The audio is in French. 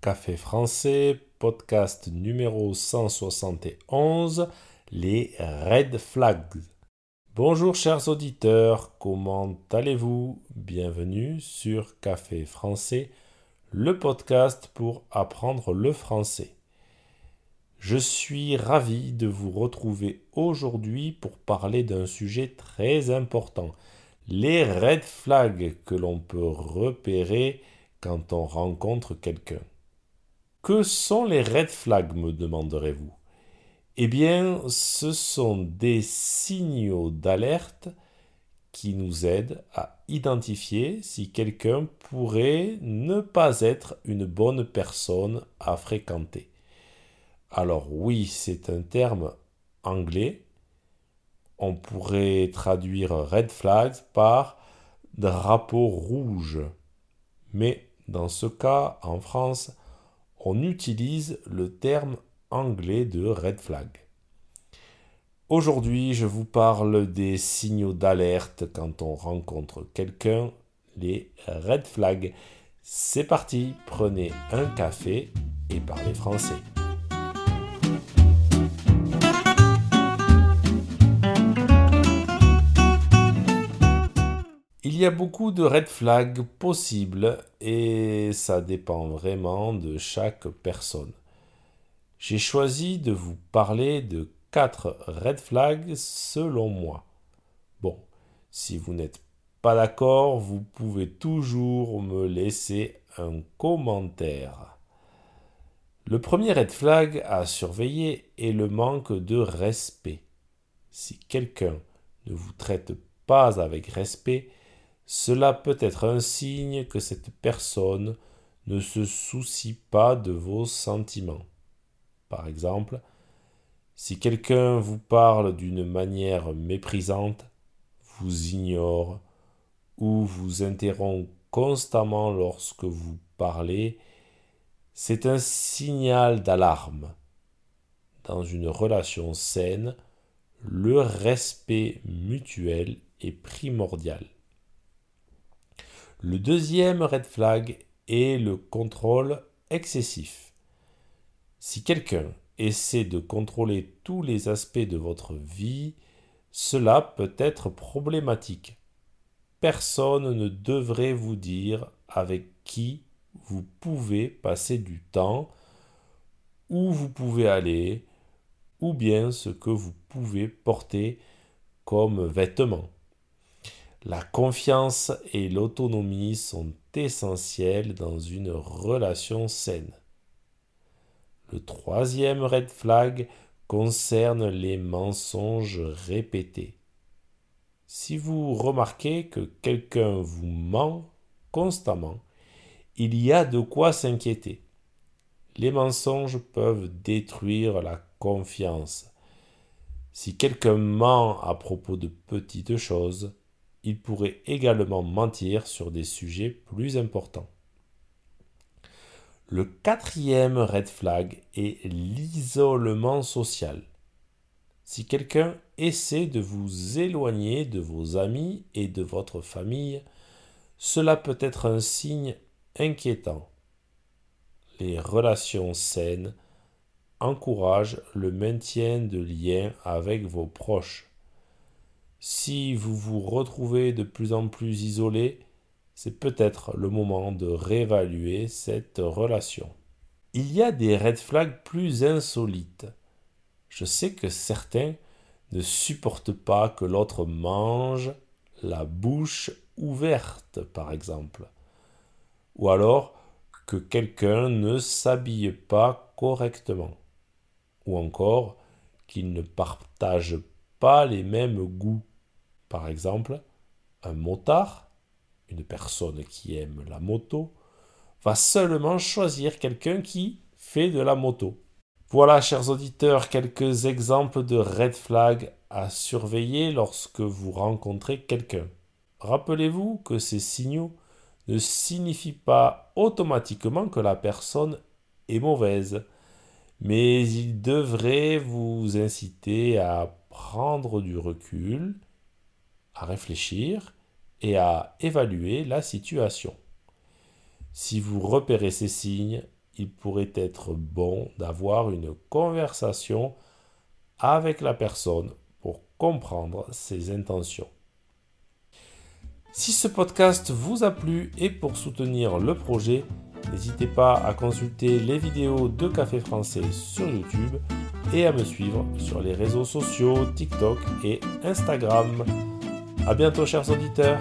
Café français, podcast numéro 171, les red flags. Bonjour chers auditeurs, comment allez-vous? Bienvenue sur Café français, le podcast pour apprendre le français. Je suis ravi de vous retrouver aujourd'hui pour parler d'un sujet très important, les red flags que l'on peut repérer quand on rencontre quelqu'un. Que sont les red flags, me demanderez-vous? Eh bien, ce sont des signaux d'alerte qui nous aident à identifier si quelqu'un pourrait ne pas être une bonne personne à fréquenter. Alors oui, c'est un terme anglais. On pourrait traduire red flags par drapeau rouge. Mais dans ce cas, en France, on utilise le terme anglais de red flag. Aujourd'hui, je vous parle des signaux d'alerte quand on rencontre quelqu'un, les red flags. C'est parti, prenez un café et parlez français. Il y a beaucoup de red flags possibles et ça dépend vraiment de chaque personne. J'ai choisi de vous parler de quatre red flags selon moi. Bon, si vous n'êtes pas d'accord, vous pouvez toujours me laisser un commentaire. Le premier red flag à surveiller est le manque de respect. Si quelqu'un ne vous traite pas avec respect, cela peut être un signe que cette personne ne se soucie pas de vos sentiments. Par exemple, si quelqu'un vous parle d'une manière méprisante, vous ignore ou vous interrompt constamment lorsque vous parlez, c'est un signal d'alarme. Dans une relation saine, le respect mutuel est primordial. Le deuxième red flag est le contrôle excessif. Si quelqu'un essaie de contrôler tous les aspects de votre vie, cela peut être problématique. Personne ne devrait vous dire avec qui vous pouvez passer du temps, où vous pouvez aller, ou bien ce que vous pouvez porter comme vêtements. La confiance et l'autonomie sont essentielles dans une relation saine. Le troisième red flag concerne les mensonges répétés. Si vous remarquez que quelqu'un vous ment constamment, il y a de quoi s'inquiéter. Les mensonges peuvent détruire la confiance. Si quelqu'un ment à propos de petites choses, il pourrait également mentir sur des sujets plus importants. Le quatrième red flag est l'isolement social. Si quelqu'un essaie de vous éloigner de vos amis et de votre famille, cela peut être un signe inquiétant. Les relations saines encouragent le maintien de liens avec vos proches. Si vous vous retrouvez de plus en plus isolé, c'est peut-être le moment de réévaluer cette relation. Il y a des red flags plus insolites. Je sais que certains ne supportent pas que l'autre mange la bouche ouverte, par exemple. Ou alors que quelqu'un ne s'habille pas correctement. Ou encore qu'il ne partage pas les mêmes goûts. Par exemple, un motard, une personne qui aime la moto, va seulement choisir quelqu'un qui fait de la moto. Voilà, chers auditeurs, quelques exemples de red flags à surveiller lorsque vous rencontrez quelqu'un. Rappelez-vous que ces signaux ne signifient pas automatiquement que la personne est mauvaise, mais ils devraient vous inciter à prendre du recul à réfléchir et à évaluer la situation. Si vous repérez ces signes, il pourrait être bon d'avoir une conversation avec la personne pour comprendre ses intentions. Si ce podcast vous a plu et pour soutenir le projet, n'hésitez pas à consulter les vidéos de Café Français sur YouTube et à me suivre sur les réseaux sociaux TikTok et Instagram. A bientôt chers auditeurs